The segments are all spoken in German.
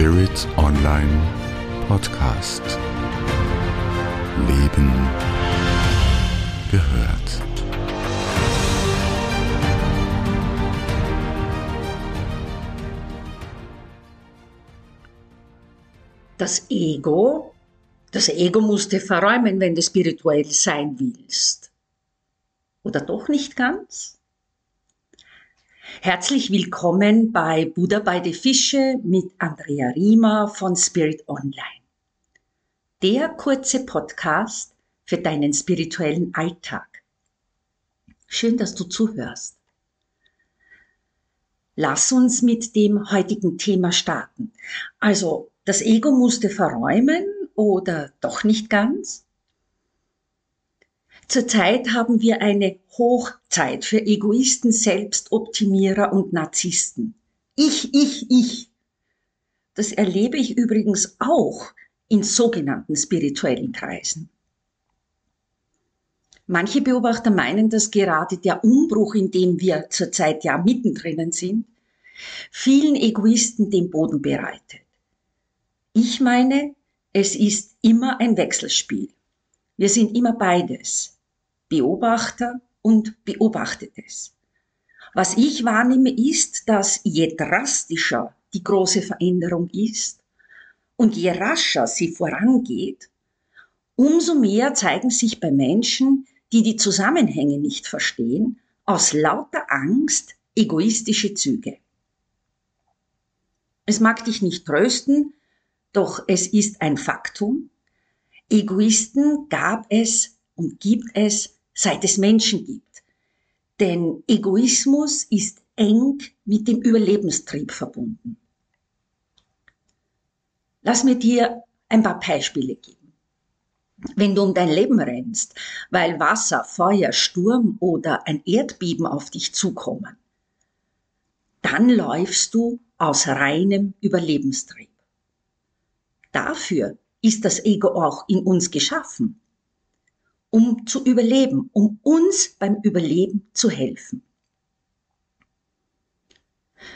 Spirit Online Podcast. Leben gehört. Das Ego, das Ego musst du verräumen, wenn du spirituell sein willst. Oder doch nicht ganz? Herzlich willkommen bei Buddha bei die Fische mit Andrea Riemer von Spirit Online. Der kurze Podcast für deinen spirituellen Alltag. Schön, dass du zuhörst. Lass uns mit dem heutigen Thema starten. Also, das Ego musste verräumen oder doch nicht ganz? Zurzeit haben wir eine Hochzeit für Egoisten, Selbstoptimierer und Narzissten. Ich, ich, ich. Das erlebe ich übrigens auch in sogenannten spirituellen Kreisen. Manche Beobachter meinen, dass gerade der Umbruch, in dem wir zurzeit ja mittendrin sind, vielen Egoisten den Boden bereitet. Ich meine, es ist immer ein Wechselspiel. Wir sind immer beides. Beobachter und Beobachtetes. Was ich wahrnehme, ist, dass je drastischer die große Veränderung ist und je rascher sie vorangeht, umso mehr zeigen sich bei Menschen, die die Zusammenhänge nicht verstehen, aus lauter Angst egoistische Züge. Es mag dich nicht trösten, doch es ist ein Faktum. Egoisten gab es und gibt es seit es Menschen gibt. Denn Egoismus ist eng mit dem Überlebenstrieb verbunden. Lass mir dir ein paar Beispiele geben. Wenn du um dein Leben rennst, weil Wasser, Feuer, Sturm oder ein Erdbeben auf dich zukommen, dann läufst du aus reinem Überlebenstrieb. Dafür ist das Ego auch in uns geschaffen, um zu überleben, um uns beim Überleben zu helfen.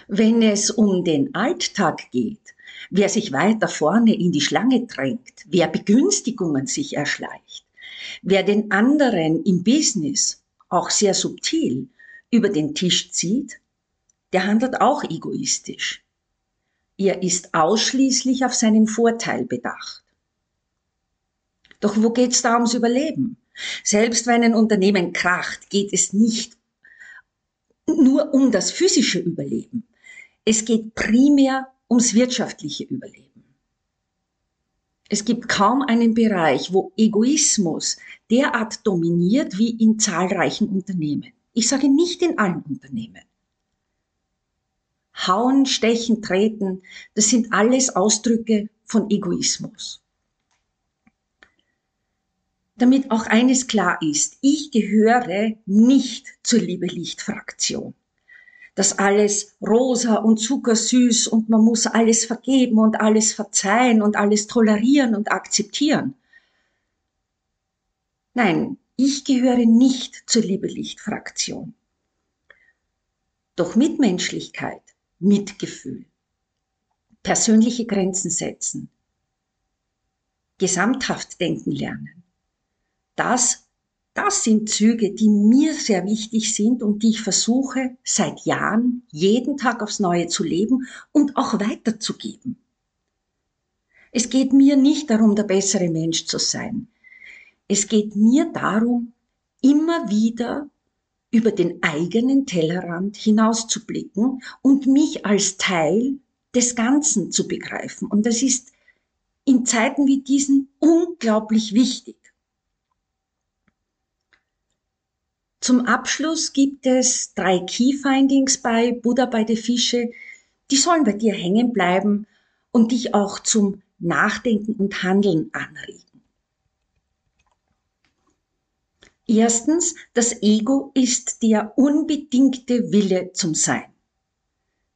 Wenn es um den Alltag geht, wer sich weiter vorne in die Schlange drängt, wer Begünstigungen sich erschleicht, wer den anderen im Business auch sehr subtil über den Tisch zieht, der handelt auch egoistisch. Er ist ausschließlich auf seinen Vorteil bedacht. Doch wo geht's da ums Überleben? Selbst wenn ein Unternehmen kracht, geht es nicht nur um das physische Überleben. Es geht primär ums wirtschaftliche Überleben. Es gibt kaum einen Bereich, wo Egoismus derart dominiert wie in zahlreichen Unternehmen. Ich sage nicht in allen Unternehmen. Hauen, stechen, treten, das sind alles Ausdrücke von Egoismus damit auch eines klar ist, ich gehöre nicht zur Liebe-Licht-Fraktion. Das alles rosa und zuckersüß und man muss alles vergeben und alles verzeihen und alles tolerieren und akzeptieren. Nein, ich gehöre nicht zur Liebe-Licht-Fraktion. Doch Mitmenschlichkeit, Mitgefühl, persönliche Grenzen setzen, gesamthaft denken lernen, das, das sind Züge, die mir sehr wichtig sind und die ich versuche seit Jahren jeden Tag aufs Neue zu leben und auch weiterzugeben. Es geht mir nicht darum, der bessere Mensch zu sein. Es geht mir darum, immer wieder über den eigenen Tellerrand hinauszublicken und mich als Teil des Ganzen zu begreifen. Und das ist in Zeiten wie diesen unglaublich wichtig. Zum Abschluss gibt es drei Key Findings bei Buddha bei der Fische. Die sollen bei dir hängen bleiben und dich auch zum Nachdenken und Handeln anregen. Erstens, das Ego ist der unbedingte Wille zum Sein.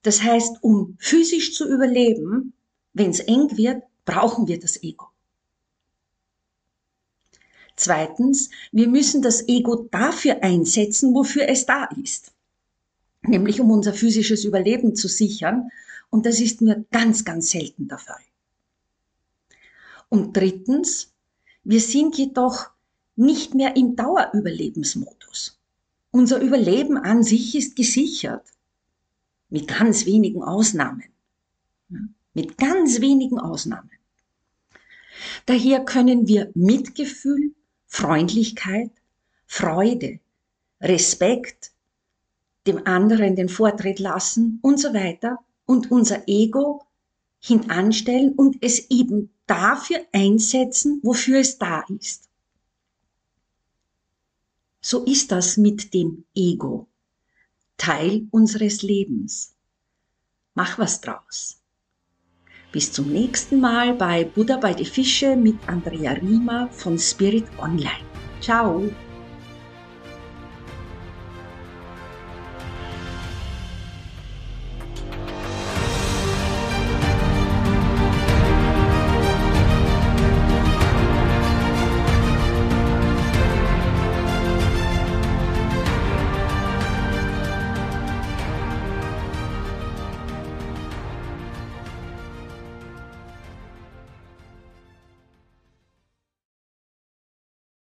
Das heißt, um physisch zu überleben, wenn es eng wird, brauchen wir das Ego. Zweitens, wir müssen das Ego dafür einsetzen, wofür es da ist. Nämlich um unser physisches Überleben zu sichern Und das ist nur ganz, ganz selten der Fall. Und drittens, wir sind jedoch nicht mehr im Dauerüberlebensmodus. Unser Überleben an sich ist gesichert. Mit ganz wenigen Ausnahmen. Mit ganz wenigen Ausnahmen. Daher können wir Mitgefühl, Freundlichkeit, Freude, Respekt, dem anderen den Vortritt lassen und so weiter und unser Ego hinanstellen und es eben dafür einsetzen, wofür es da ist. So ist das mit dem Ego. Teil unseres Lebens. Mach was draus. Bis zum nächsten Mal bei Buddha bei die Fische mit Andrea Riemer von Spirit Online. Ciao!